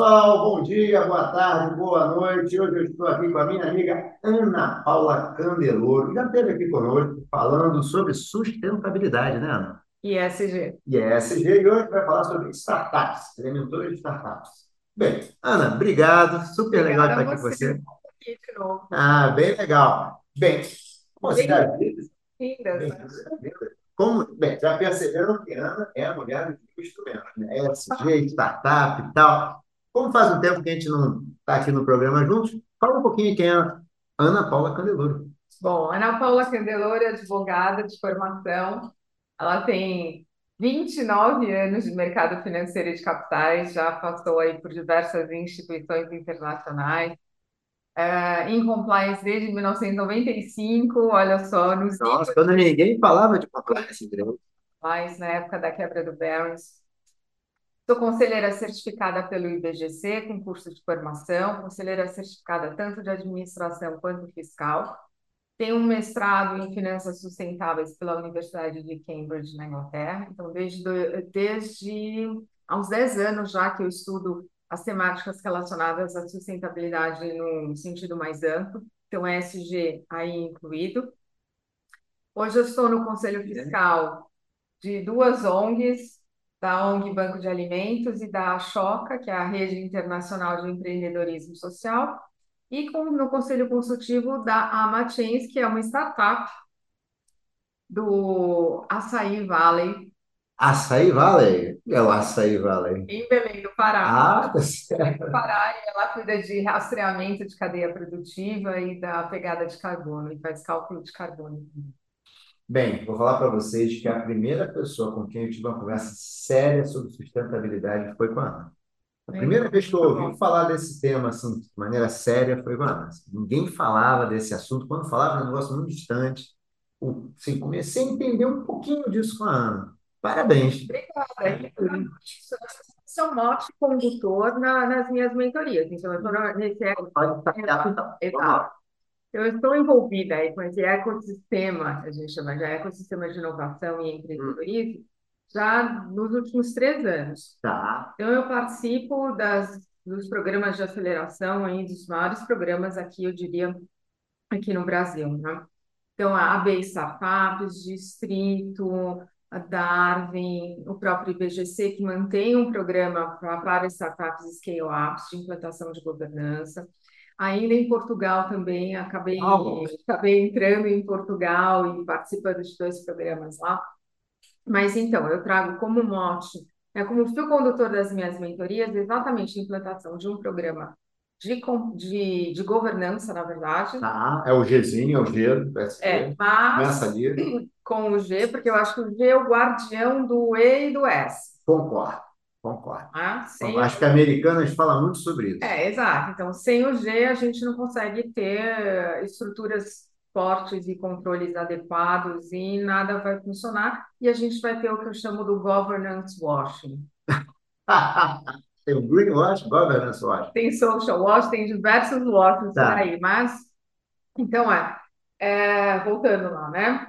pessoal, bom dia, boa tarde, boa noite. Hoje eu estou aqui com a minha amiga Ana Paula Candeloro, que já esteve aqui conosco falando sobre sustentabilidade, né, Ana? ESG. E ESG, e hoje vai falar sobre startups, elementores de startups. Bem, Ana, obrigado, super legal Obrigada estar a aqui com você estar aqui de novo. Ah, bem legal. Bem, como você já disse, Lindas, bem, né? como, bem, já perceberam que Ana é a mulher do instrumento, né? ESG, startup e tal. Como faz um tempo que a gente não está aqui no programa juntos, fala um pouquinho quem é a Ana Paula Candeloro. Bom, Ana Paula Candeloro é advogada de formação. Ela tem 29 anos de mercado financeiro e de capitais, já passou aí por diversas instituições internacionais. É, em compliance desde 1995, olha só, nos Nossa, quando ninguém falava de compliance mais na época da quebra do Barron's. Sou conselheira certificada pelo IBGC, com curso de formação, conselheira certificada tanto de administração quanto fiscal. Tenho um mestrado em finanças sustentáveis pela Universidade de Cambridge, na Inglaterra. Então, desde, desde há uns 10 anos já que eu estudo as temáticas relacionadas à sustentabilidade no sentido mais amplo, então ESG aí incluído. Hoje eu estou no Conselho Fiscal de duas ONGs, da ONG Banco de Alimentos e da Choca, que é a Rede Internacional de Empreendedorismo Social, e com- no Conselho Consultivo da Amachens, que é uma startup do Açaí Valley, Açaí Valley. É o Açaí Valley. em Belém do Pará. Ah, tá certo. Pará, e ela cuida de rastreamento de cadeia produtiva e da pegada de carbono, e faz cálculo de carbono. Bem, vou falar para vocês que a primeira pessoa com quem eu tive uma conversa séria sobre sustentabilidade foi com a Ana. A primeira vez que eu ouvi falar desse tema assim, de maneira séria foi com a Ana. Ninguém falava desse assunto. Quando falava, era um negócio muito distante. Assim, comecei a entender um pouquinho disso com a Ana. Parabéns. Obrigada. É um mote condutor na- nas minhas mentorias. Então, eu estou nesse Pode então. Vamos lá. Exato. Eu estou envolvida aí com esse ecossistema, a gente chama de ecossistema de inovação e empreendedorismo, já nos últimos três anos. Tá. Então, eu participo das, dos programas de aceleração, aí, dos maiores programas aqui, eu diria, aqui no Brasil, né? Então, a AB Startups, Distrito, a Darwin, o próprio IBGC, que mantém um programa para para startups e scale-ups de implantação de governança. Ainda em Portugal também, acabei, Uau. acabei entrando em Portugal e participando de dois programas lá. Mas então, eu trago como mote, né, como fio condutor das minhas mentorias, exatamente a implantação de um programa de, de, de governança, na verdade, Tá. É o Gzinho, é o G do PSD. é, mas Começa ali. com o G, porque eu acho que o G é o guardião do E e do S. Concordo. Concordo. Tá? Sem o Acho que americanas falam muito sobre isso. É, exato. Então, sem o G, a gente não consegue ter estruturas fortes e controles adequados e nada vai funcionar. E a gente vai ter o que eu chamo do governance washing. Tem o Greenwash, Governance Watch. Tem social wash, tem diversos por Tá. aí, mas então é, é, voltando lá, né,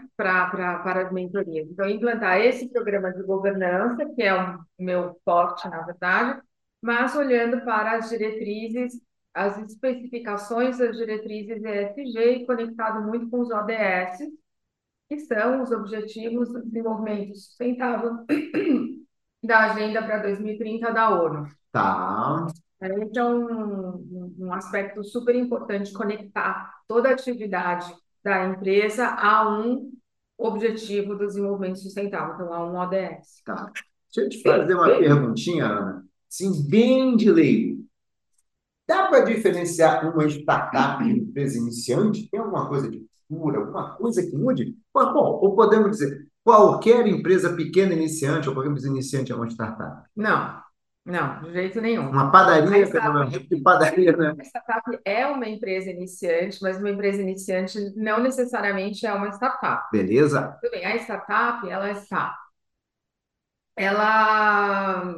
pra, para as mentorias. Então, implantar esse programa de governança, que é o meu forte, na verdade, mas olhando para as diretrizes, as especificações das diretrizes ESG e conectado muito com os ODS, que são os Objetivos do Desenvolvimento Sustentável da Agenda para 2030 da ONU. Tá. Esse é um, um aspecto super importante conectar toda a atividade da empresa a um objetivo do desenvolvimento sustentável, então a um ODS. Tá. Deixa eu te fazer uma perguntinha, Ana. Assim, bem de leigo. Dá para diferenciar uma startup de uma empresa iniciante? Tem alguma coisa de cura, alguma coisa que mude? Bom, bom, ou podemos dizer, qualquer empresa pequena iniciante ou qualquer empresa iniciante é uma startup? Não, não, de jeito nenhum. Uma padaria, A é startup- de padaria, né? A startup é uma empresa iniciante, mas uma empresa iniciante não necessariamente é uma startup. Beleza? Tudo bem, a startup, ela está, ela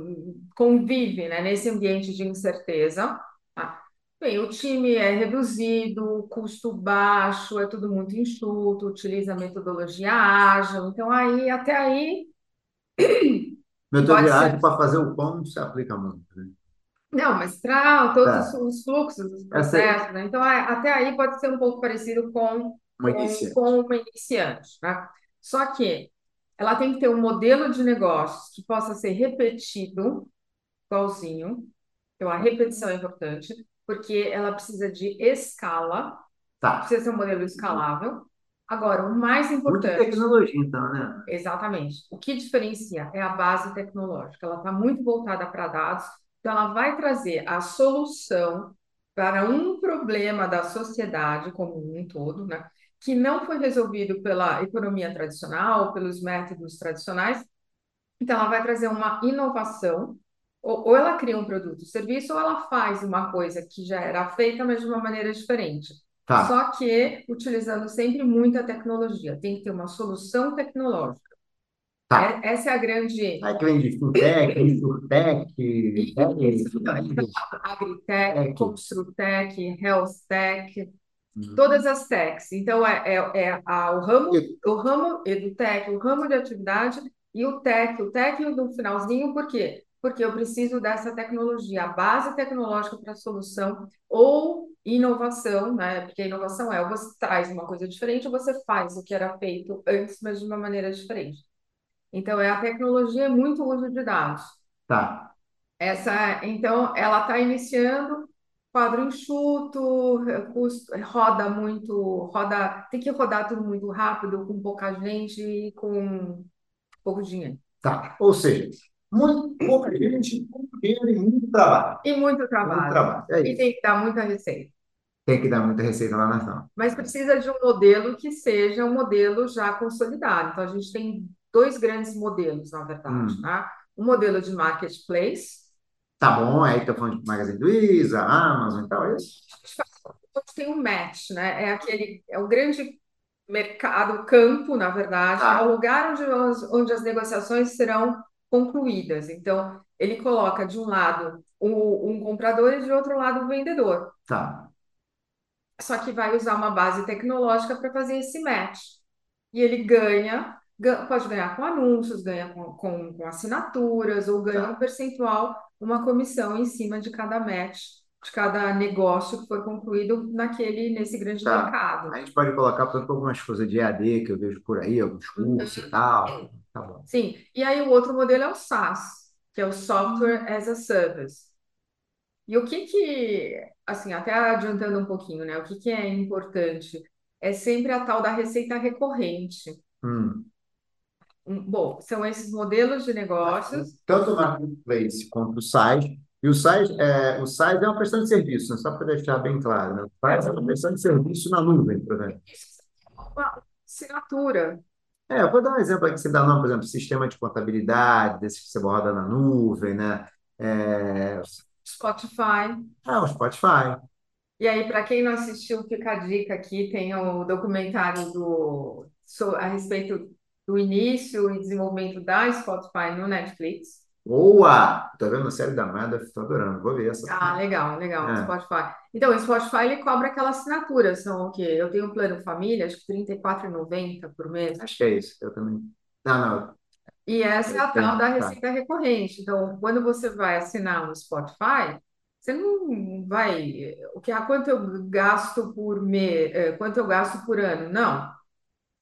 convive, né, nesse ambiente de incerteza. tá? Bem, o time é reduzido, custo baixo, é tudo muito enxuto, utiliza metodologia ágil. Então, aí, até aí, Metodologia ágil para fazer o pão não se aplica muito. né? Não, mas para todos Tá. os, os fluxos, os processos, né? Então, até aí pode ser um pouco parecido com, uma iniciante. com uma iniciante, né? Só que ela tem que ter um modelo de negócios que possa ser repetido, igualzinho. Então, a repetição é importante, porque ela precisa de escala, Tá. precisa ser um modelo escalável. Agora, o mais importante. tecnologia, então, né? Exatamente. O que diferencia é a base tecnológica. Ela está muito voltada para dados, então ela vai trazer a solução para um problema da sociedade como um todo, né? Que não foi resolvido pela economia tradicional, pelos métodos tradicionais. Então, ela vai trazer uma inovação, ou, ou ela cria um produto, serviço, ou ela faz uma coisa que já era feita, mas de uma maneira diferente. Tá. Só que utilizando sempre muita tecnologia. Tem que ter uma solução tecnológica. Tá. É- essa é a grande Aí que vem de fintech, insurtech, Isso, tech, agritech, Tech. construtech, healthtech, Uhum. todas as techs. Então, é, é, é a- o ramo, E- o ramo edutech, o ramo de atividade e o tech, o tech no finalzinho, por quê? Porque eu preciso dessa tecnologia, a base tecnológica para a solução ou inovação, né? Porque a inovação é você traz uma coisa diferente ou você faz o que era feito antes, mas de uma maneira diferente. Então, é a tecnologia é muito uso de dados. Tá. Essa, então, ela está iniciando quadro enxuto, custo, roda muito, roda, tem que rodar tudo muito rápido, com pouca gente e com pouco dinheiro. Tá. Ou seja, muito pouca gente, pouco dinheiro e muito trabalho. E muito Muito trabalho. trabalho. É E tem que dar muita receita. Tem que dar muita receita lá na ação. Mas precisa de um modelo que seja um modelo já consolidado. Então, a gente tem dois grandes modelos, na verdade, Hum. tá? Um modelo de marketplace, Tá bom, aí tá falando de Magazine Luiza, Amazon e tal, é isso? onde tem um match, né? É aquele, é o grande mercado, campo, na verdade, Tá. é o lugar onde, as- onde as negociações serão concluídas. Então, ele coloca de um lado o, um comprador e de outro lado o vendedor. Tá. Só que vai usar uma base tecnológica para fazer esse match. E ele ganha, ga- pode ganhar com anúncios, ganha com, com, com assinaturas, ou ganha Tá. um percentual, uma comissão em cima de cada match, de cada negócio que foi concluído naquele, nesse grande Tá. mercado. A gente pode colocar, por exemplo, algumas coisas de EAD que eu vejo por aí, alguns cursos e tal. Tá bom. Sim, e aí o outro modelo é o SaaS, que é o Software as a Service. E o que que, assim, até adiantando um pouquinho, né? O que que é importante? É sempre a tal da receita recorrente. Hum. Um, Bom, são esses modelos de negócios. Tanto o Marketplace quanto o site. E o site é, o site é uma prestação de serviço, né? só para deixar bem claro. Né? O site é uma prestação de serviço na nuvem, por exemplo. Uma assinatura. É, eu vou dar um exemplo aqui, você dá nome, por exemplo, sistema de contabilidade, desse que você roda na nuvem, né? É, Spotify. ah, o Spotify. E aí, para quem não assistiu, fica a dica aqui, tem o documentário do, so- a respeito do início e desenvolvimento da Spotify no Netflix. Boa! Tô vendo a série da Amada, tô adorando, vou ver essa. Ah, legal, legal, É. Spotify. Então, o Spotify ele cobra aquela assinatura, são o quê? Eu tenho um plano família, acho que R$ 34,90 por mês. Acho que é isso, eu também. Não, não, E essa é a tal da tá. receita recorrente. Então, quando você vai assinar um Spotify, você não vai. O que, ah, quanto eu gasto por mês, quanto eu gasto por ano? Não.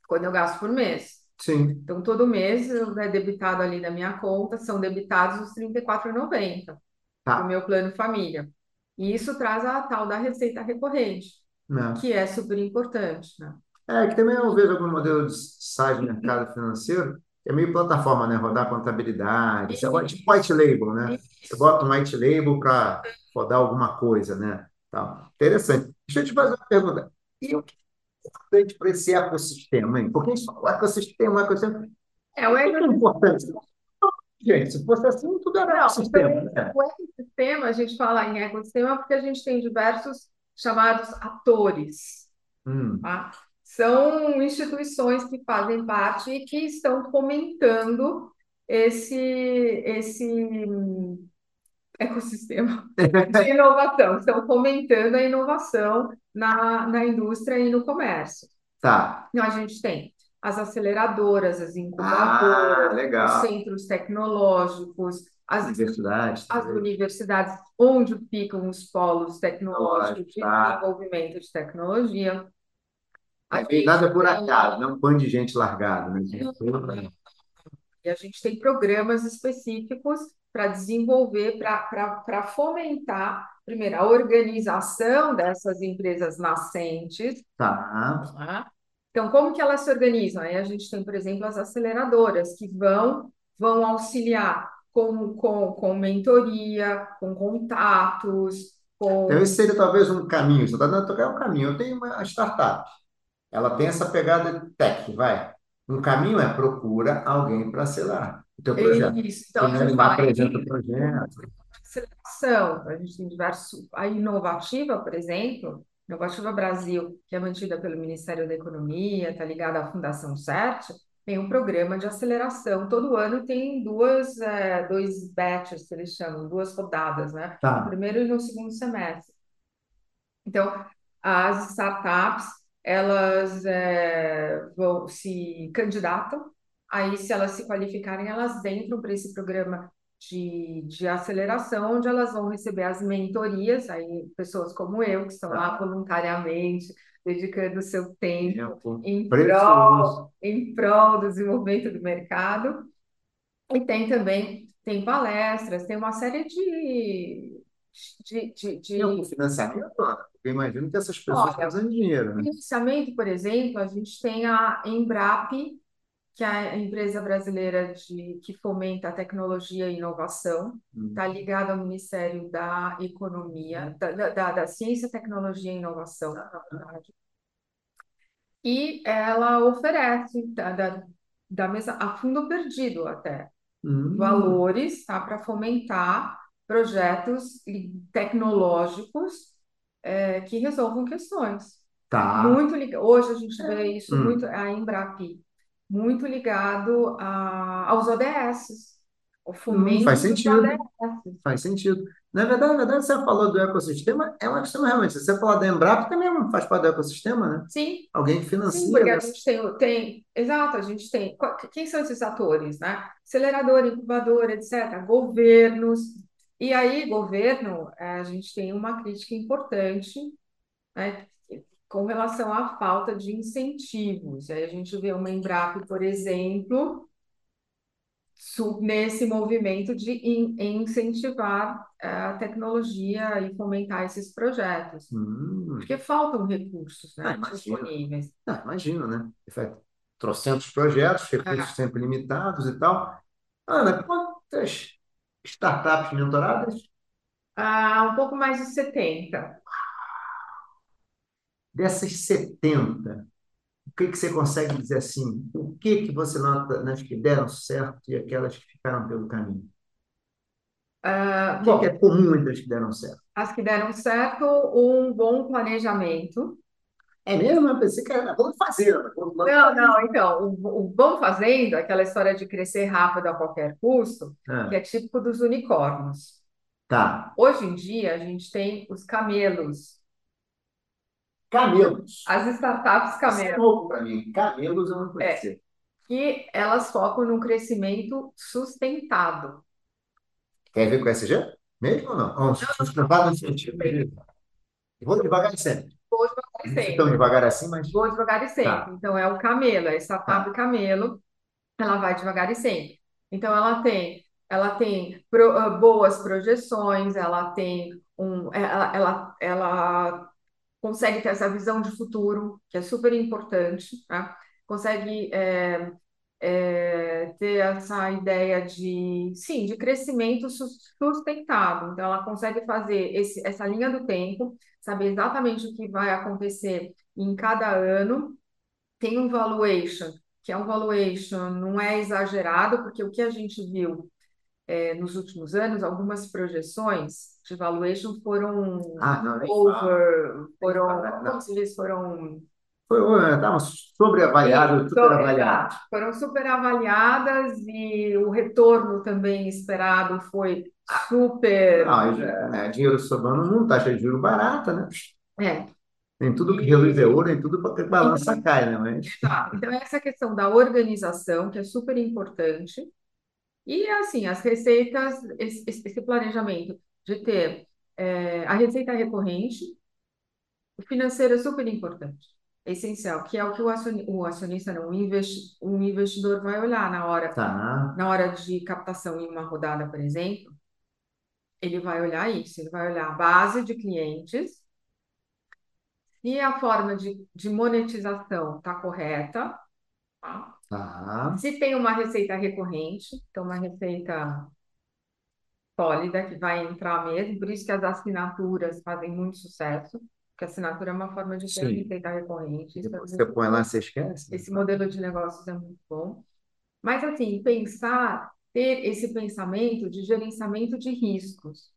Quando eu gasto por mês. sim, Então, todo mês é debitado ali na minha conta, são debitados os R$ 34,90 do tá. meu plano família. E isso traz a tal da receita recorrente, Né? que é super importante, né? É, que também eu vejo algum modelo de site de mercado financeiro, é meio plataforma, né? Rodar contabilidade, você bota tipo white label, né? Você bota um white label para rodar alguma coisa, né? Tal. Interessante. Deixa eu te fazer uma pergunta. E o que é importante para esse ecossistema, hein? Porque a gente fala ecossistema, ecossistema. É, o O que é importante? Gente, se fosse assim, tudo era Não, ecossistema, né? O ecossistema, a gente fala em ecossistema porque a gente tem diversos chamados atores, Hum, tá? São instituições que fazem parte e que estão fomentando esse, esse ecossistema de inovação, estão fomentando a inovação na, na indústria e no comércio. tá. Então, a gente tem as aceleradoras, as Ah, incubadoras, os legal. centros tecnológicos, as Universidades. as universidades onde ficam os polos tecnológicos de Tá. desenvolvimento de tecnologia. É bem gente nada por tem- acaso, não é um bando de gente largada, né? E a gente tem programas específicos para desenvolver, para fomentar, primeiro, a organização dessas empresas nascentes. Tá. tá? Então, como que elas se organizam? Aí a gente tem, por exemplo, as aceleradoras que vão, vão auxiliar com, com, com mentoria, com contatos, com Então, esse seria talvez um caminho. Você está dando tocar um caminho. Eu tenho uma startup. Ela tem essa pegada tech, vai. Um caminho é procura alguém para acelerar o teu projeto. isso. Então, a Primeiro gente ele fala, apresenta o projeto. aceleração. A gente tem diversos. A Inovativa, por exemplo, Inovativa Brasil, que é mantida pelo Ministério da Economia, está ligada à Fundação CERT, tem um programa de aceleração. Todo ano tem duas, eh, dois batches, que eles chamam, duas rodadas, né? Tá. No primeiro e no segundo semestre. Então, as startups, elas eh, vão, se candidatam, aí se elas se qualificarem, elas entram para esse programa de, de aceleração, onde elas vão receber as mentorias, aí pessoas como eu, que estão lá voluntariamente, dedicando o seu tempo em prol, em prol do desenvolvimento do mercado. E tem também, tem palestras, tem uma série de, de, de, de Tem algum financiamento, Ana? Eu imagino que essas pessoas Olha, estão usando dinheiro, né? financiamento, por exemplo, a gente tem a Embrap, que é a empresa brasileira de, que fomenta a tecnologia e inovação, Hum. está ligada ao Ministério da Economia, da, da, da- da Ciência, Tecnologia e Inovação, na verdade. E ela oferece, da, da, da mesa, a fundo perdido até, Hum. valores, tá, para fomentar projetos tecnológicos eh, que resolvam questões. Tá. Muito. Hoje a gente vê isso Hum. muito, a Embrap, muito ligado a, aos ODS, o fomento Hum, faz dos sentido. ODS. Faz sentido. Na verdade, na verdade, você falou do ecossistema, é um ecossistema realmente. Se você falar da Embrapa, também faz parte do ecossistema, né? Sim, Alguém que sim, financia. porque a gente tem, tem, exato, a gente tem, quem são esses atores, né? Acelerador, incubador, etc., governos. E aí, governo, eh, a gente tem uma crítica importante, né, com relação à falta de incentivos. Aí a gente vê uma Embrap, por exemplo, nesse movimento de in- incentivar eh, a tecnologia e fomentar esses projetos. Hum. Porque faltam recursos, né, Ah, disponíveis. Ah, imagino, né? Efeito. Trocentos projetos, recursos É. sempre limitados e tal. Ana, quantas startups mentoradas? Ah, um pouco mais de 70. Dessas 70, o que que você consegue dizer assim? O que que você nota nas que deram certo e aquelas que ficaram pelo caminho? Ah, O que bom, que é comum entre as que deram certo? as que deram certo, um bom planejamento. É mesmo? Eu pensei que era vamos fazer. Vamos lá. Não, não, então, o, o bom fazendo, aquela história de crescer rápido a qualquer custo, Ah, que é típico dos unicórnios. tá. Hoje em dia, a gente tem os camelos, Camelos. as startups Isso é camelos, novo para mim. Camelos eu não É. conhecia. que elas focam num crescimento sustentado. Quer ver com SG? Mesmo ou não? Ou sustentado no sentido. Vou devagar sempre. Vou devagar Não sempre. tão devagar assim, mas... Vou devagar e sempre. Tá. Então, é o camelo, é a startup camelo, ela vai devagar e sempre. Então, ela tem, ela tem pro- ah, boas projeções, ela tem um, ela, ela, ela consegue ter essa visão de futuro, que é super importante, né? Consegue é, é, ter essa ideia de, sim, de crescimento sus- sustentado. Então, ela consegue fazer esse, essa linha do tempo, saber exatamente o que vai acontecer em cada ano. Tem um valuation, que é um valuation, não é exagerado, porque o que a gente viu é, nos últimos anos, algumas projeções de valuation foram Ah, não, over, foram, Não. como se diz, foram Foi, estava sobreavaliado, Sim, superavaliado. exato. Foram super avaliadas e o retorno também esperado foi super. Não, já, né, dinheiro sobrando não taxa de juros barata, né? É, Tem tudo que reluz é ouro, tem tudo para que balança cai, né? Mas... exato. Então, essa questão da organização, que é super importante, E assim, as receitas, esse, esse planejamento de ter é, a receita recorrente, o financeiro é super importante, é essencial, que é o que o, o acionista, não, o, investi, o investidor vai olhar na hora, tá. na hora de captação em uma rodada, por exemplo, ele vai olhar isso, ele vai olhar a base de clientes, e a forma de, de monetização está correta, tá? Tá. Se tem uma receita recorrente, então uma receita sólida que vai entrar mesmo, por isso que as assinaturas fazem muito sucesso, porque assinatura é uma forma de ter Sim. receita recorrente. É Depois você põe lá, você esquece. Esse modelo de negócios é muito bom. Mas, assim, pensar, ter esse pensamento de gerenciamento de riscos.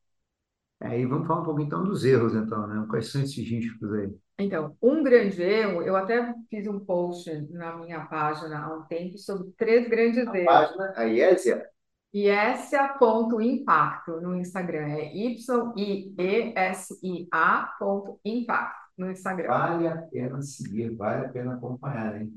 Aí vamos falar um pouco então dos erros, então, né? Quais são esses riscos aí? Então, um grande erro, eu até fiz um post na minha página há um tempo sobre três grandes A erros. página, a IESIA, IESIA.impacto no Instagram. É Y-I-E-S-I-A ponto impacto no Instagram. vale a pena seguir, vale a pena acompanhar, hein?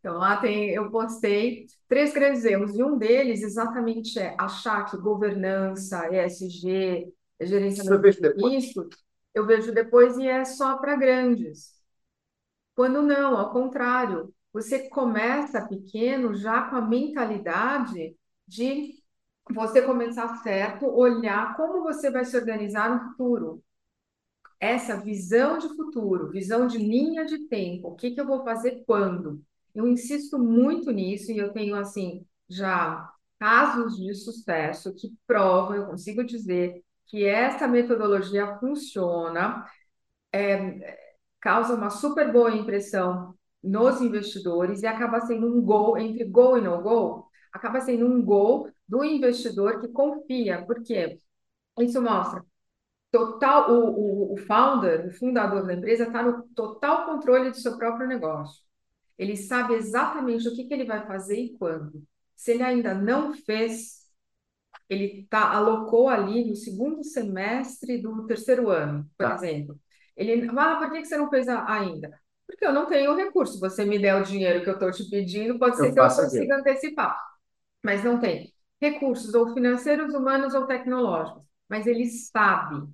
Então, lá tem, eu postei três grandes erros, e um deles exatamente é achar que governança, ESG, gerenciamento de risco, eu vejo depois e é só para grandes. Quando não, ao contrário, você começa pequeno já com a mentalidade de você começar certo, olhar como você vai se organizar no futuro. Essa visão de futuro, visão de linha de tempo, o que que eu vou fazer quando? Eu insisto muito nisso e eu tenho, assim, já casos de sucesso que provam, eu consigo dizer que essa metodologia funciona, é, causa uma super boa impressão nos investidores e acaba sendo um gol entre gol e no gol, acaba sendo um gol do investidor que confia, porque isso mostra total o, o, o founder, o fundador da empresa está no total controle do seu próprio negócio. Ele sabe exatamente o que, que ele vai fazer e quando. Se ele ainda não fez, ele tá, alocou ali no segundo semestre do terceiro ano, por Tá. exemplo. Ele, ah, por que você não fez ainda? Porque eu não tenho recurso. Você me der o dinheiro que eu estou te pedindo, pode Eu ser que eu faço aqui. consiga antecipar. Mas não tem recursos, ou financeiros, humanos ou tecnológicos. Mas ele sabe.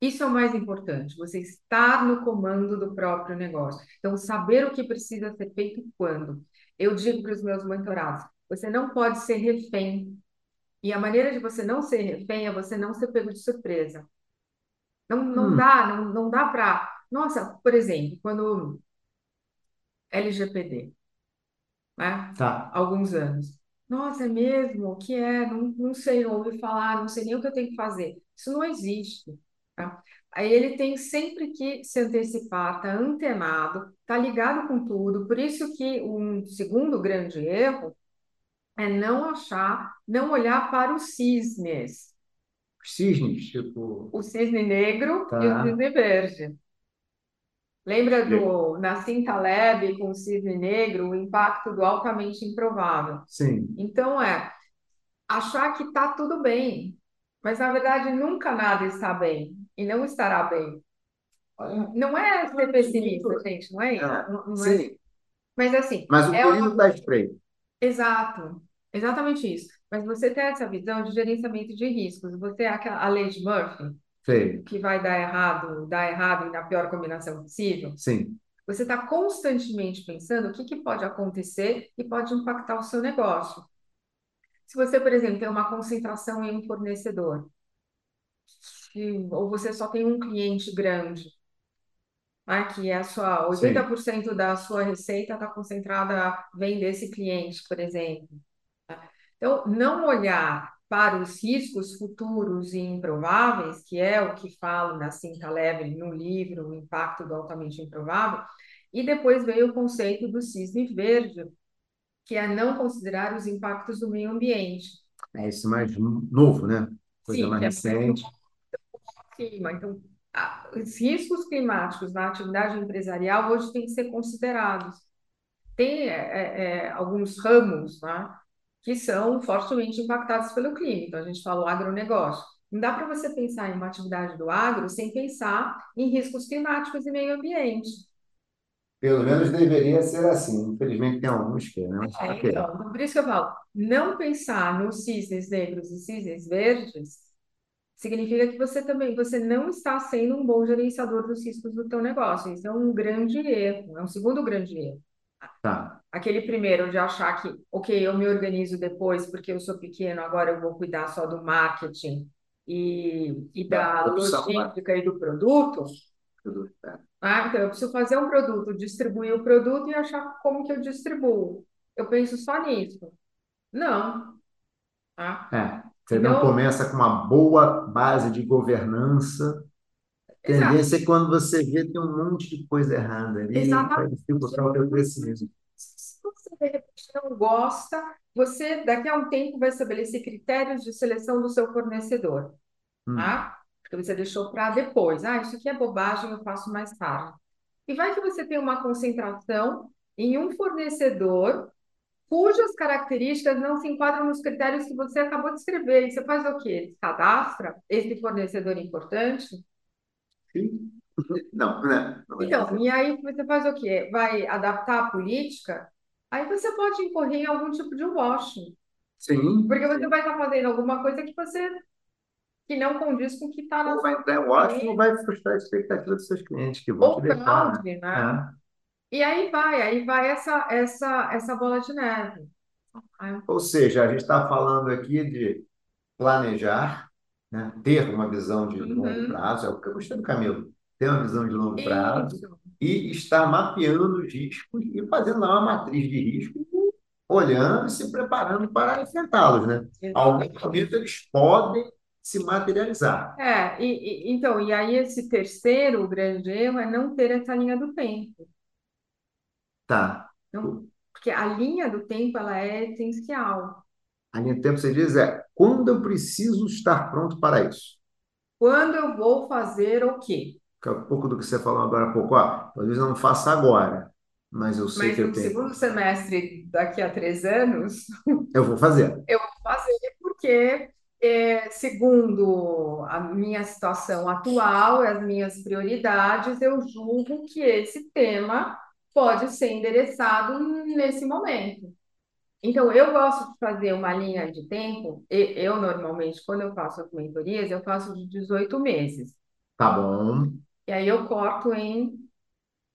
Isso é o mais importante, você estar no comando do próprio negócio. Então, saber o que precisa ser feito quando. Eu digo para os meus mentorados, você não pode ser refém. E a maneira de você não ser refém é você não ser pego de surpresa. Não, não Hum. dá, não, não dá para. Nossa, por exemplo, quando LGPD, né? Tá. Alguns anos. Nossa, é mesmo? O que é? Não, não sei, não ouvi falar, não sei nem o que eu tenho que fazer. Isso não existe. Tá? Aí ele tem sempre que se antecipar, tá antenado, tá ligado com tudo. Por isso que um segundo grande erro é não achar, não olhar para os cisnes. Cisnes, tipo. O cisne negro Tá. e o cisne verde. Lembra do Nassim Taleb com o cisne negro, o impacto do altamente improvável? Sim. Então é achar que está tudo bem, mas na verdade nunca nada está bem e não estará bem. Não é ser pessimista, gente, não é isso. É, Não- não é- sim. Mas assim, Mas o é perigo uma... está estreito. Exato, exatamente isso. Mas você tem essa visão de gerenciamento de riscos. Você é aquela, a lei de Murphy, Sei. que vai dar errado, dar errado e na pior combinação possível. Sim. Você está constantemente pensando o que, que pode acontecer e pode impactar o seu negócio. Se você, por exemplo, tem uma concentração em um fornecedor, ou você só tem um cliente grande, né, que é a sua, Sim. 80% da sua receita está concentrada, vem desse cliente, por exemplo. tá? Então, não olhar para os riscos futuros e improváveis, que é o que falo na Cinta Leve no livro, O Impacto do Altamente Improvável, e depois veio o conceito do cisne verde, que é não considerar os impactos do meio ambiente. É isso mais novo, né? Coisa Sim, mais é recente. clima. Então, os riscos climáticos na atividade empresarial hoje têm que ser considerados. Tem é, é, é, alguns ramos, né, que são fortemente impactados pelo clima. Então, a gente fala o agronegócio. Não dá para você pensar em uma atividade do agro sem pensar em riscos climáticos e meio ambiente. Pelo menos deveria ser assim. Infelizmente tem alguns que, né? Mas, É, então, por isso que eu falo, não pensar nos cisnes negros e cisnes verdes significa que você também, você não está sendo um bom gerenciador dos riscos do teu negócio. Isso é um grande erro, é um segundo grande erro. Tá. Aquele primeiro de achar que, ok, eu me organizo depois porque eu sou pequeno, agora eu vou cuidar só do marketing e, e da Da né? logística e do produto. É. Ah, então eu preciso fazer um produto, distribuir o produto e achar como que eu distribuo. Eu penso só nisso. Não, tá? É, você não Então, começa com uma boa base de governança. Tendência é quando você vê tem um monte de coisa errada ali, vai exatamente. dificultar o teu crescimento. Se você de repente não gosta, você daqui a um tempo vai estabelecer critérios de seleção do seu fornecedor, Hum, tá? Porque você deixou para depois. Ah, isso aqui é bobagem, eu faço mais tarde. E vai que você tem uma concentração em um fornecedor cujas características não se enquadram nos critérios que você acabou de escrever. E você faz o quê? Cadastra esse fornecedor importante? Sim. Não, né? Não é. Então, e aí você faz o quê? Vai adaptar a política? Aí você pode incorrer em algum tipo de washing, Sim, porque você vai estar fazendo alguma coisa que você que não condiz com o que está na sua entrar em Washington ou vai frustrar a expectativa dos seus clientes que vão te ou deixar, né? fraude, né? É. E aí vai, aí vai essa essa essa bola de neve. né? Ou seja, a gente está falando aqui de planejar, né? Ter uma visão de longo Uhum. prazo, é o que eu gostei do Camilo, ter uma visão de longo prazo Isso. e estar mapeando os riscos e fazendo lá uma matriz de risco, olhando e se preparando para enfrentá-los, né? Algum momento eles podem se materializar. É, e, e- então, e aí esse terceiro grande erro é não ter essa linha do tempo. Tá. Não, porque a linha do tempo, ela é essencial. A linha do tempo, você diz, é quando eu preciso estar pronto para isso? Quando eu vou fazer o quê? Que é um pouco do que você falou agora há pouco. Ó, talvez eu não faça agora, mas eu sei Mas que eu no tenho. segundo semestre, daqui a três anos, Eu vou fazer. eu vou fazer porque, é, segundo a minha situação atual, as minhas prioridades, eu julgo que esse tema pode ser endereçado nesse momento. Então, eu gosto de fazer uma linha de tempo. e- Eu, normalmente, quando eu faço as mentorias, eu faço de 18 meses. Tá bom. E aí eu corto em,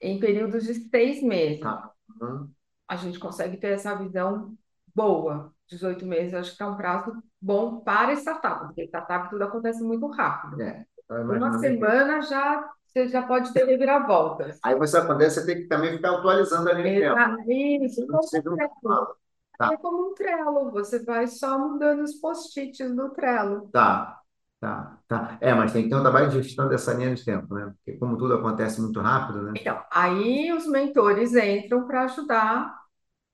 em períodos de seis meses. Tá bom. A gente consegue ter essa visão boa. 18 meses, eu acho que é um prazo bom para startup, porque startup tudo acontece muito rápido. É, Uma semana já, você já pode ter reviravoltas. Aí você acontece, você tem que também ficar atualizando a linha de tempo. Exa- Isso, como não fala. Tá. É como um Trello, você vai só mudando os post-its do Trello. Tá, tá, tá. É, mas tem que ter um trabalho de gestão dessa linha de tempo, né? Porque como tudo acontece muito rápido, né? Então, aí os mentores entram para ajudar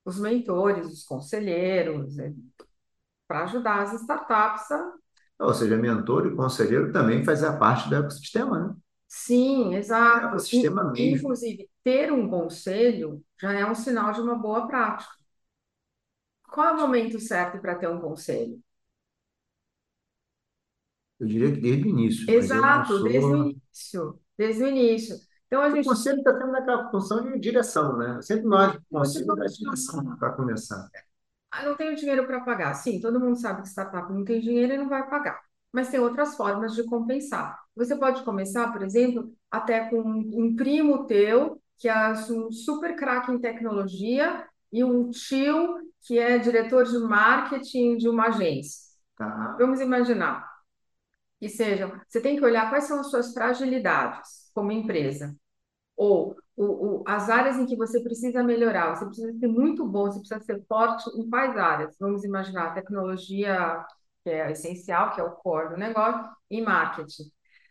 os mentores, os conselheiros, para ajudar as startups a... Ou seja, mentor e conselheiro também fazem parte do ecossistema, né? Sim, É o exato. In- mesmo. Inclusive, ter um conselho já é um sinal de uma boa prática. Qual é o momento certo para ter um conselho? Eu diria que desde o início, Exato, desde o sou. início. Desde o início. Então, a O gente conselho está sempre naquela função de direção, né? Sempre nós, conselho, dá direção para começar. Ah, não tenho dinheiro para pagar. Sim, todo mundo sabe que startup não tem dinheiro e não vai pagar. Mas tem outras formas de compensar. Você pode começar, por exemplo, até com um um primo teu, que é um super craque em tecnologia, e um tio que é diretor de marketing de uma agência. Tá? Vamos imaginar que sejam. Você tem que olhar quais são as suas fragilidades como empresa ou o, o- as áreas em que você precisa melhorar, você precisa ser muito bom, você precisa ser forte em quais áreas? Vamos imaginar tecnologia, que é essencial, que é o core do negócio, e marketing.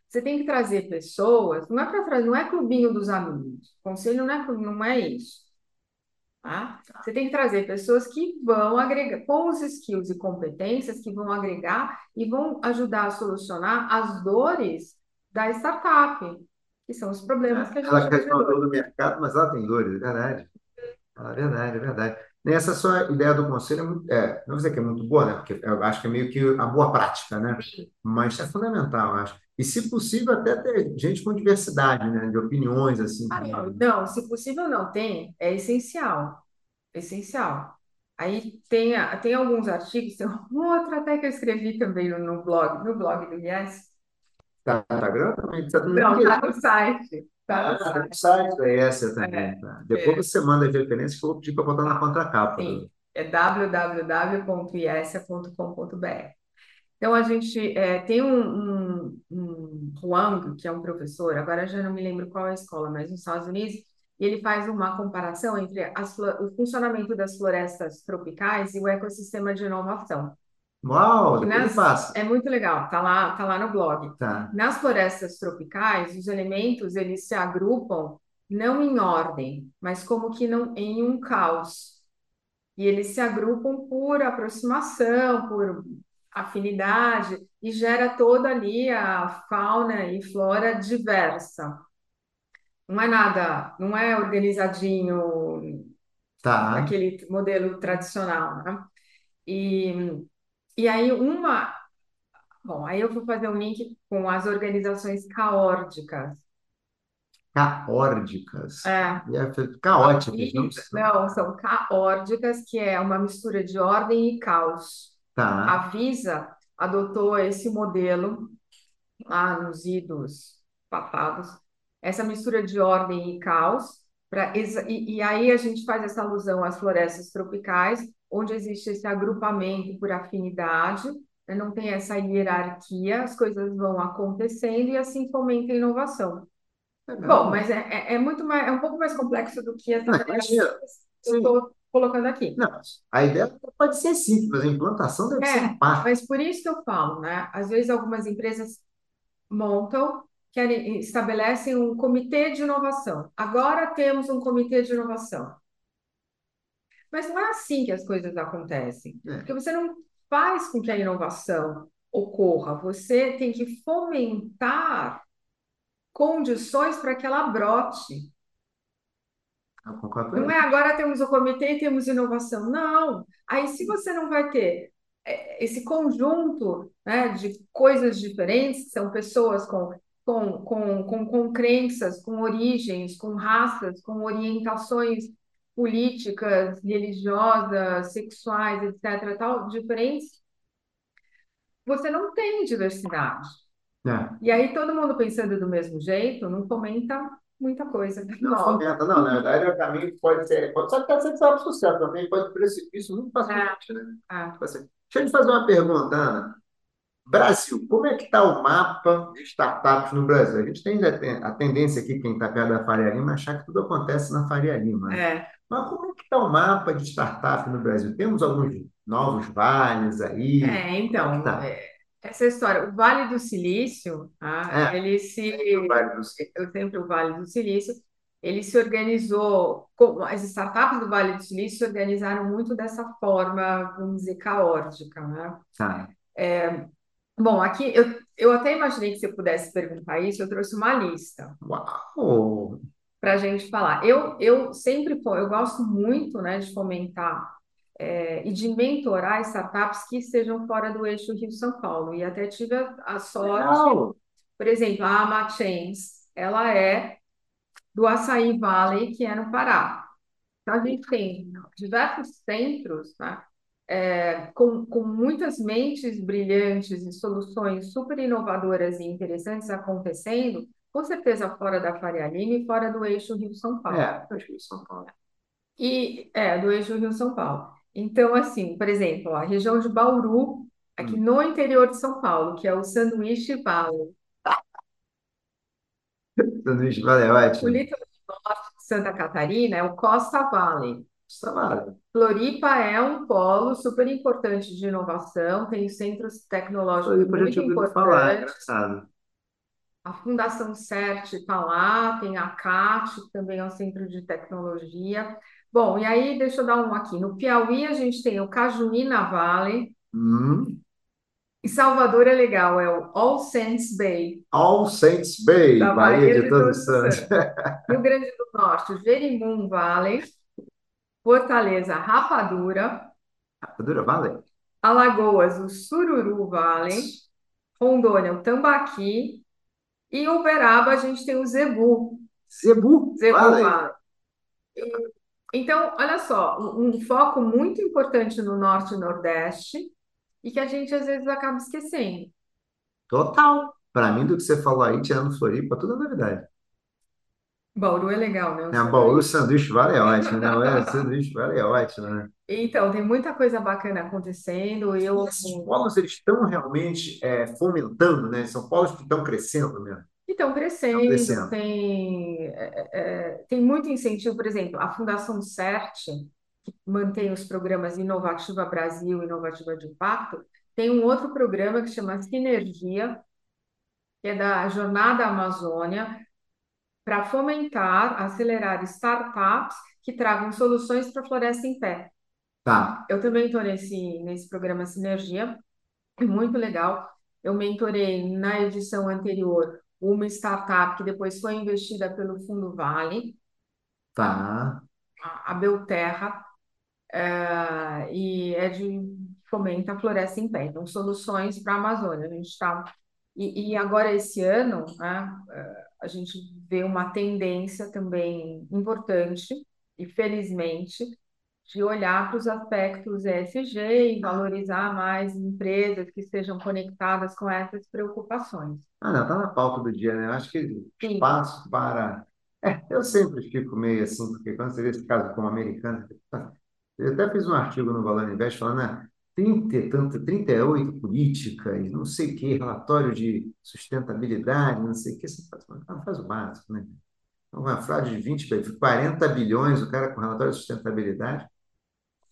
Você tem que trazer pessoas, não é para trazer, não é clubinho dos amigos. Conselho não é, não é isso. Tá? Você tem que trazer pessoas que vão agregar, com os skills e competências que vão agregar e vão ajudar a solucionar as dores da startup, que são os problemas que a gente Ela quer resolve. dor do mercado, mas ela tem dores, é verdade. É verdade, é verdade. Nessa sua ideia do conselho, é, muito- é, não vou dizer que é muito boa, né? Porque eu acho que é meio que a boa prática, né? Mas é fundamental, eu acho. E, se possível, até ter gente com diversidade, né? De opiniões, assim, Ah, não, não, se possível não tem, é essencial, essencial. Aí tem, tem alguns artigos, tem um outro até que eu escrevi também no, no blog, no blog do IES. Tá no Instagram também? Tá no Não, LinkedIn? tá no site, tá Ah, tem o site. site da ESA É, também, tá? Depois é, você manda as referências que eu vou pedir para botar na contracapa. sim, é www.iesa.com.br. Então, a gente é, tem um, um, um Huang, que é um professor, agora já não me lembro qual é a escola, mas nos Estados Unidos, e ele faz uma comparação entre as o funcionamento das florestas tropicais e o ecossistema de inovação. Uau, depois nas, passa. é muito legal, tá lá, tá lá no blog. Tá, Nas florestas tropicais, os elementos eles se agrupam não em ordem, mas como que não em um caos. E eles se agrupam por aproximação, por afinidade, e gera toda ali a fauna e flora diversa. Não é nada, não é organizadinho tá. aquele modelo tradicional, né? E, e aí uma, bom, aí eu vou fazer um link com as organizações caórdicas. Caórdicas. É, é caóticas, não? não, são caórdicas, que é uma mistura de ordem e caos. Tá, A Visa adotou esse modelo lá nos idos papados, essa mistura de ordem e caos, pra, e, e aí a gente faz essa alusão às florestas tropicais, onde existe esse agrupamento por afinidade, né, não tem essa hierarquia, as coisas vão acontecendo e assim fomenta a inovação. Bom, legal. mas é, é, é muito mais, é um pouco mais complexo do que essa Não, simples que eu estou colocando aqui. Não, a ideia pode ser simples, mas a implantação deve ser É, um parto. mas por isso que eu falo, né? Às vezes algumas empresas montam, querem, estabelecem um comitê de inovação. Agora temos um comitê de inovação. Mas não é assim que as coisas acontecem, É, porque você não faz com que a inovação ocorra, você tem que fomentar condições para que ela brote. Não é agora temos o comitê e temos inovação. Não. Aí, se você não vai ter é, esse conjunto, né, de coisas diferentes, que são pessoas com, com, com, com, com crenças, com origens, com raças, com orientações políticas, religiosas, sexuais, etc., tal, diferentes, você não tem diversidade. É. E aí, todo mundo pensando do mesmo jeito, não fomenta muita coisa Não nova. fomenta, não. Na verdade, é o caminho pode ser. Pode, só que pode ser para sucesso também, pode ser precipício muito facilmente, né? É, Tipo assim, Deixa eu te fazer uma pergunta, Ana. Brasil, como é que está o mapa de startups no Brasil? A gente tem a tendência aqui, quem está perto da Faria Lima, achar que tudo acontece na Faria Lima, né? é. Mas como é que está o mapa de startup no Brasil? Temos alguns novos vales aí? É, Como é então, está? é, essa história, o Vale do Silício, tá? É, Ele se, Vale do eu sempre o Vale do Silício, ele se organizou, as startups do Vale do Silício se organizaram muito dessa forma, vamos dizer, caótica, né? Tá. Bom, aqui eu, eu até imaginei que você pudesse perguntar isso, eu trouxe uma lista Uau! Para a gente falar. Eu, eu sempre, eu gosto muito, né, de fomentar é, e de mentorar startups que estejam fora do eixo Rio-São Paulo. E até tive a, a sorte, Legal! por exemplo, a Amachains, ela é do Açaí Valley, que é no Pará. Então, a gente tem diversos centros, né, é, com, com muitas mentes brilhantes e soluções super inovadoras e interessantes acontecendo, com certeza fora da Faria Lima e fora do eixo Rio-São Paulo. É, acho que é São Paulo. E é, do eixo Rio-São Paulo. Então, assim, por exemplo, a região de Bauru, aqui Hum. no interior de São Paulo, que é o Sanduíche Valley. Sanduíche Vale é O ótimo. litoral norte de Santa Catarina é o Costa Valley. Isso vale. Floripa é um polo super importante de inovação, tem centros tecnológicos Floripa muito ouvido falar, é importantes. engraçado. A Fundação CERT está lá, tem a CAT, que também é um centro de tecnologia. Bom, e aí deixa eu dar um aqui. No Piauí a gente tem o Cajuína Valley, Hum. e Salvador é legal, é o All Saints Bay, All Saints Bay, da Bahia Bahia de Todos Todos os os Santos. Rio Grande do Norte, o Jerimum Valley, Fortaleza, Rapadura, Rapadura Valley. Alagoas, o Sururu Valley, Rondônia, o Tambaqui e Uberaba a gente tem o Zebu. Zebu, Zebu Valley. Valley. E- Então, olha só, um, um foco muito importante no Norte e Nordeste e que a gente às vezes acaba esquecendo. Total. Para mim, do que você falou aí, tirando Floripa, tudo é novidade. Bauru é legal, né? O É, Bauru, sanduíche. sanduíche vale é ótimo, né? Olha, sanduíche vale é ótimo, né? Então, tem muita coisa bacana acontecendo. Eu, E esses polos, eles estão realmente é, fomentando, né? São polos que estão crescendo mesmo. Estão Estão crescendo, crescendo. tem, é, é, tem muito incentivo, por exemplo, a Fundação CERT, que mantém os programas Inovativa Brasil e Inovativa de Impacto, tem um outro programa que chama Sinergia, que é da Jornada Amazônia, para fomentar, acelerar startups que tragam soluções para a floresta em pé. Tá. Eu também estou nesse, nesse programa Sinergia, é muito legal. Eu mentorei na edição anterior uma startup que depois foi investida pelo Fundo Vale, Tá. a a Belterra, eh, e é de fomenta a floresta em pé. Então, soluções para a Amazônia. A gente está e, e agora esse ano, né, eh, a gente vê uma tendência também importante e felizmente de olhar para os aspectos ESG e valorizar mais empresas que estejam conectadas com essas preocupações. Ah, não, tá na pauta do dia, né? Eu acho que Sim. espaço para. É, eu sempre fico meio assim, porque quando você vê esse caso como americano, eu até fiz um artigo no Valor Invest falando, né? 30, e tanto, 38 políticas, não sei o quê, relatório de sustentabilidade, não sei o quê. Você faz, mas faz o básico, né? Então, Uma fraude de 20, 40 bilhões, o cara com relatório de sustentabilidade.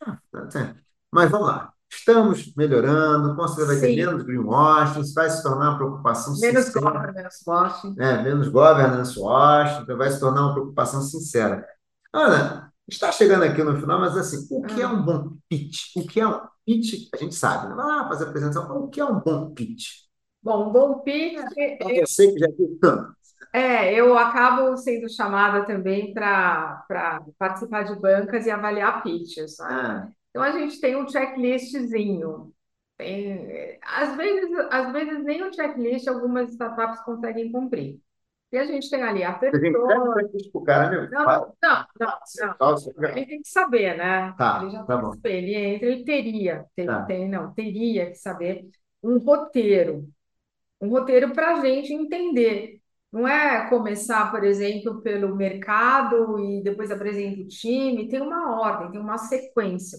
Ah, tá. Mas vamos lá. Estamos melhorando, com certeza vai ter menos greenwashing, vai se tornar uma preocupação Menos sincera, governance washing. né? Menos governance washing, vai se tornar uma preocupação sincera. Ana, está chegando aqui no final, mas assim, o que é um bom pitch? O que é um pitch? A gente sabe, né? Ah, fazer apresentação, mas o que é um bom pitch? Bom, um bom pitch, Para você que já viu tanto. é, eu acabo sendo chamada também para participar de bancas e avaliar pitches, né? Ah, Então a gente tem um checklistzinho. Tem, às vezes, às vezes nem o checklist algumas startups conseguem cumprir. E a gente tem ali a pessoa. cara. Não, não, não, não. Ele tem que saber, né? Tá, Ele já tá bom. Ele entra, ele teria, Tá. tem, não, teria que saber um roteiro. Um roteiro para a gente entender. Não é começar, por exemplo, pelo mercado e depois apresenta o time. Tem uma ordem, tem uma sequência.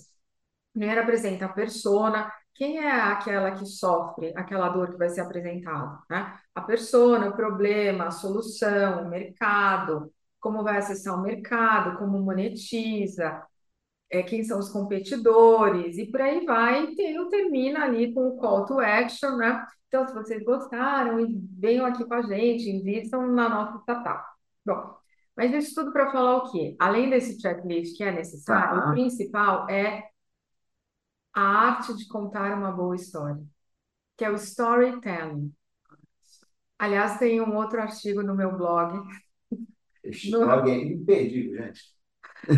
Primeiro apresenta a persona, quem é aquela que sofre aquela dor que vai ser apresentada, né? A persona, o problema, a solução, o mercado, como vai acessar o mercado, como monetiza, é, quem são os competidores, e por aí vai, e tem, termina ali com o call to action, né? Então, se vocês gostaram, venham aqui com a gente, invistam na nossa startup. Bom, mas isso tudo para falar o quê? Além desse checklist que é necessário, Tá. o principal é a arte de contar uma boa história, que é o storytelling. Aliás, tem um outro artigo no meu blog, Esse No- blog é imperdível, gente.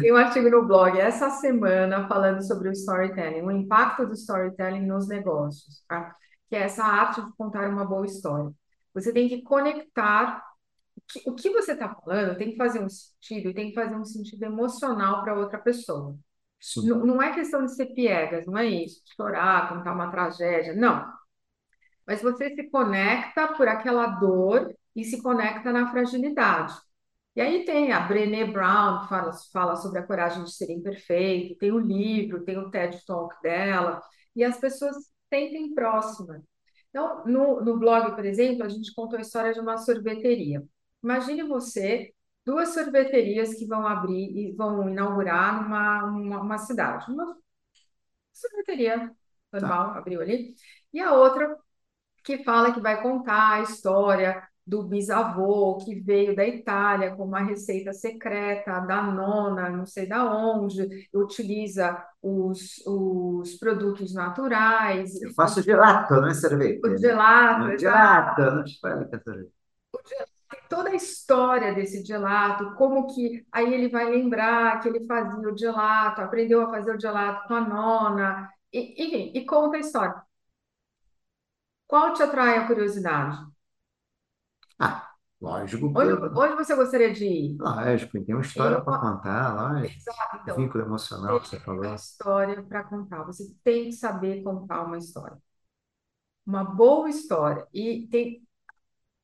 tem um artigo no blog essa semana falando sobre o storytelling, o impacto do storytelling nos negócios, tá? Que é essa arte de contar uma boa história. Você tem que conectar o que, o que você está falando, tem que fazer um sentido e tem que fazer um sentido emocional para outra pessoa. Não, não é questão de ser piegas, não é isso, chorar, contar uma tragédia, não. Mas você se conecta por aquela dor e se conecta na fragilidade. E aí tem a Brené Brown, que fala, fala sobre a coragem de ser imperfeito, tem o livro, tem o TED Talk dela, e as pessoas se sentem próximas. Então, no, no blog, por exemplo, a gente contou a história de uma sorveteria. Imagine você, duas sorveterias que vão abrir e vão inaugurar numa uma, uma cidade. Uma sorveteria normal, abriu ali. E a outra que fala que vai contar a história do bisavô que veio da Itália com uma receita secreta da nona, não sei da onde, utiliza os, os produtos naturais. Eu faço gelato, não é cerveja. O gelato, exato. Gelato, não espera que é cerveja. Toda a história desse gelato, como que aí ele vai lembrar que ele fazia o gelato, aprendeu a fazer o gelato com a nona, e, enfim, e conta a história. Qual te atrai a curiosidade? Ah, lógico. Onde, onde você gostaria de ir? Lógico, tem uma história para contar, lógico. Exato, então. Vínculo emocional que você falou. Uma história para contar. Você tem que saber contar uma história. Uma boa história. E tem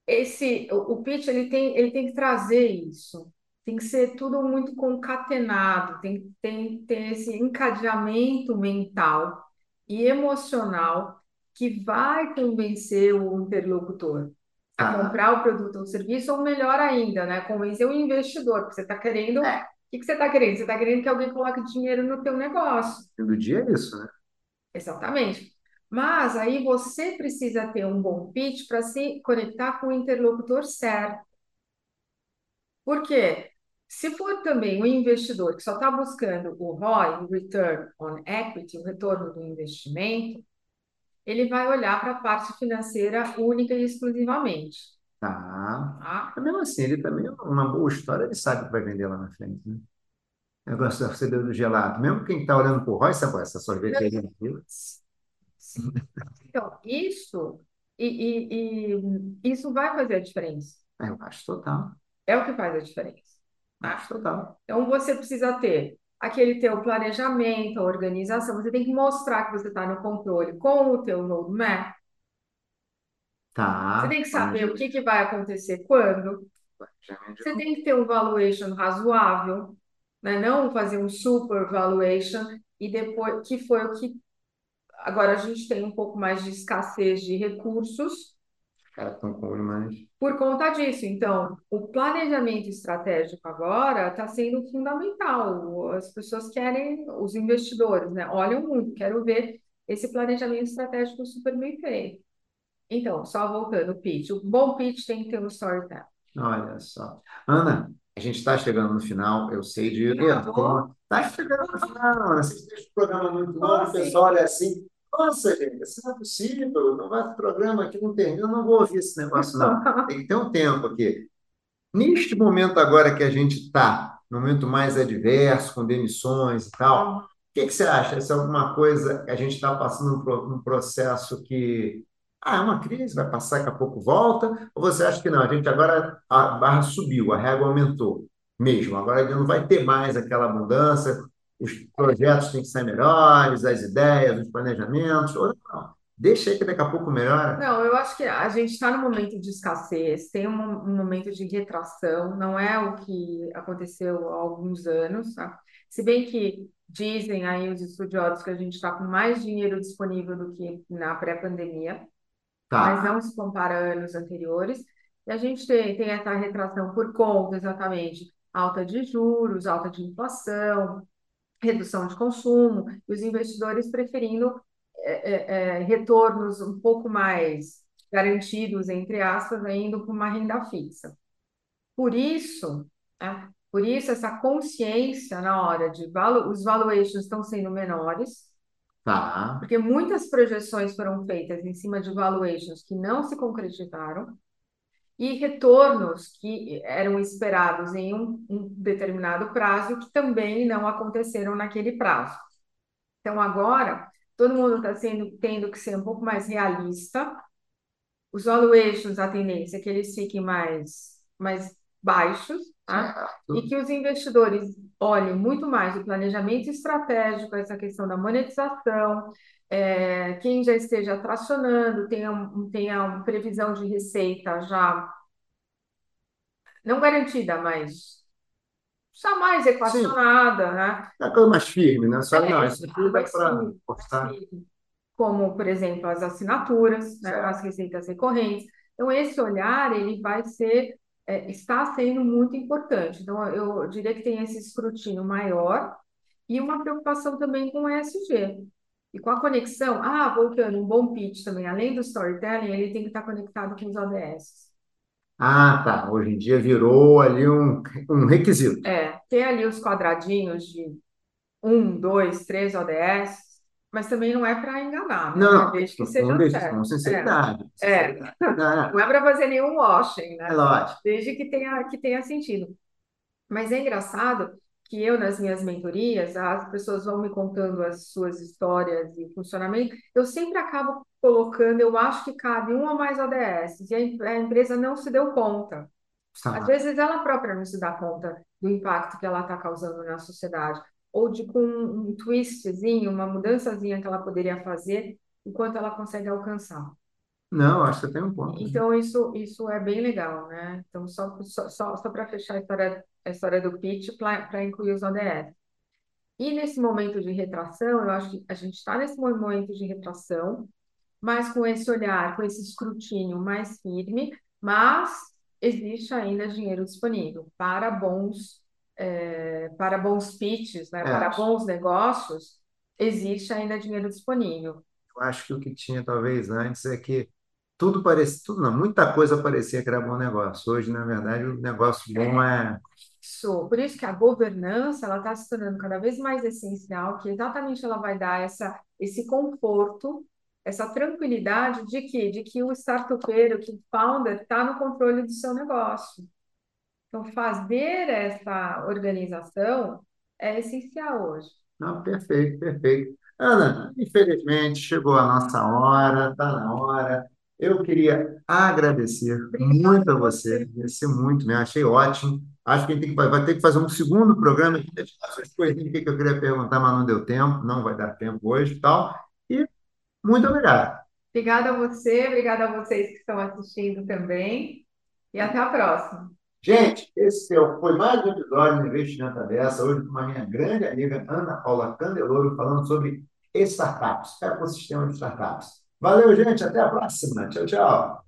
esse o, pitch ele tem ele tem que trazer isso. Tem que ser tudo muito concatenado, tem, tem que ter esse encadeamento mental e emocional que vai convencer o interlocutor a Ah. comprar o produto ou serviço, ou melhor ainda, né, convencer o investidor, porque você está querendo. É. O que que você está querendo? Você está querendo que alguém coloque dinheiro no teu negócio. Do dia é isso, né? Exatamente. Mas aí você precisa ter um bom pitch para se conectar com o interlocutor certo. Por quê? Se for também um investidor que só está buscando o ROI, o Return on Equity, o retorno do investimento, ele vai olhar para a parte financeira única e exclusivamente. Tá. Tá? Mas mesmo assim, ele também, uma boa história, ele sabe que vai vender lá na frente, né? O negócio da do gelato. Mesmo quem está olhando por Roy, sabe essa sorveteria aqui? Então, isso, e, e- e isso vai fazer a diferença. É, eu acho total. É o que faz a diferença. Acho total. Então, você precisa ter aquele teu planejamento, a organização. Você tem que mostrar que você está no controle com o teu roadmap. Tá. Você tem que saber o que, que vai acontecer quando. Você tem que ter um valuation razoável, né? Não fazer um super valuation e depois, que foi o que agora a gente tem um pouco mais de escassez de recursos Os caras estão com o olho mais. por conta disso. Então, o planejamento estratégico agora está sendo fundamental. As pessoas querem, os investidores, né? Olham muito, quero ver esse planejamento estratégico super bem feito. Então, só voltando, o pitch. O bom pitch tem que ter um storytelling. Olha só. Ana, a gente está chegando no final, eu sei de. Está chegando no final, Ana. Vocês deixam o programa muito longo, o pessoal olha assim. Nossa, gente, isso não é possível. Não vai programa aqui, não termina. Eu não vou ouvir esse negócio, não. Tem que ter um tempo aqui. Neste momento agora que a gente está, no momento mais adverso, com demissões e tal, o que que você acha? Se é alguma coisa que a gente está passando um um processo que, ah, é uma crise, vai passar, daqui a pouco volta? Ou você acha que não? A gente agora, a barra subiu, a régua aumentou mesmo. Agora não vai ter mais aquela mudança, os projetos têm que ser melhores, as ideias, os planejamentos, ou não. Deixa aí que daqui a pouco melhora. Não, eu acho que a gente está num momento de escassez, tem um, um momento de retração, não é o que aconteceu há alguns anos, tá? Se bem que dizem aí os estudiosos que a gente está com mais dinheiro disponível do que na pré-pandemia, mas Tá. não se compara a anos anteriores. E a gente tem, tem essa retração por conta, exatamente, alta de juros, alta de inflação, redução de consumo, e os investidores preferindo é, é, é, retornos um pouco mais garantidos, entre aspas, indo para uma renda fixa. Por isso, né, por isso essa consciência na hora de valu os valuations estão sendo menores, Tá. porque muitas projeções foram feitas em cima de valuations que não se concretizaram e retornos que eram esperados em um, um determinado prazo que também não aconteceram naquele prazo. Então, agora, todo mundo está tendo que ser um pouco mais realista. Os valuations, a tendência é que eles fiquem mais, mais baixos, tá? E que os investidores olhem muito mais o planejamento estratégico, essa questão da monetização, é, quem já esteja tracionando, tenha, tenha uma previsão de receita já não garantida, mas já mais equacionada, né? É coisa mais firme, né? Só, É, não, isso aqui dá para cortar. Como, por exemplo, as assinaturas, né, as receitas recorrentes. Então, esse olhar, ele vai ser, é, está sendo muito importante. Então, eu diria que tem esse escrutínio maior e uma preocupação também com o ESG. E com a conexão, ah, voltando, um bom pitch também, além do storytelling, ele tem que estar conectado com os ODS. Ah, tá. Hoje em dia virou ali um, um requisito. É, ter ali os quadradinhos de um, dois, três ODS, mas também não é para enganar, né? Não, Desde que com, seja certo. sinceridade. É, é. sinceridade. Não, não é para fazer nenhum washing, né? É lógico. Desde que tenha, que tenha sentido. Mas é engraçado que eu, nas minhas mentorias, as pessoas vão me contando as suas histórias e funcionamento, eu sempre acabo colocando, eu acho que cabe um ou mais ODS, e a empresa não se deu conta. Tá. Às vezes ela própria não se dá conta do impacto que ela está causando na sociedade, ou de com um twistzinho, uma mudançazinha que ela poderia fazer, enquanto ela consegue alcançar. Não, acho que tem um ponto. Então, isso, isso é bem legal, né? Então, só, só, só, só para fechar a história, a história do pitch, para incluir os ODS. E nesse momento de retração, eu acho que a gente está nesse momento de retração, mas com esse olhar, com esse escrutínio mais firme, mas existe ainda dinheiro disponível para bons, é, para bons pitches, né? É. para bons negócios, existe ainda dinheiro disponível. Eu acho que o que tinha talvez antes é que tudo parecia, tudo não, muita coisa parecia que era bom negócio. Hoje, na verdade, o negócio bom é. Isso, por isso que a governança ela está se tornando cada vez mais essencial, que exatamente ela vai dar essa, esse conforto, essa tranquilidade de que, de que o startupeiro, que o founder está no controle do seu negócio. Então, fazer essa organização é essencial hoje. Não, perfeito, perfeito. Ana, infelizmente chegou a nossa hora, está na hora. Eu queria agradecer Obrigada muito a você, agradecer muito, né? Achei ótimo. Acho que a gente tem que, vai ter que fazer um segundo programa essas coisinhas que eu queria perguntar, mas não deu tempo, não vai dar tempo hoje e tal. E muito obrigado. Obrigada a você, obrigada a vocês que estão assistindo também. E até a próxima. Gente, esse é foi mais um episódio do Investimento Aberta, hoje com a minha grande amiga Ana Paula Candeloro, falando sobre startups, ecossistema de startups. Valeu, gente, até a próxima. Tchau, tchau.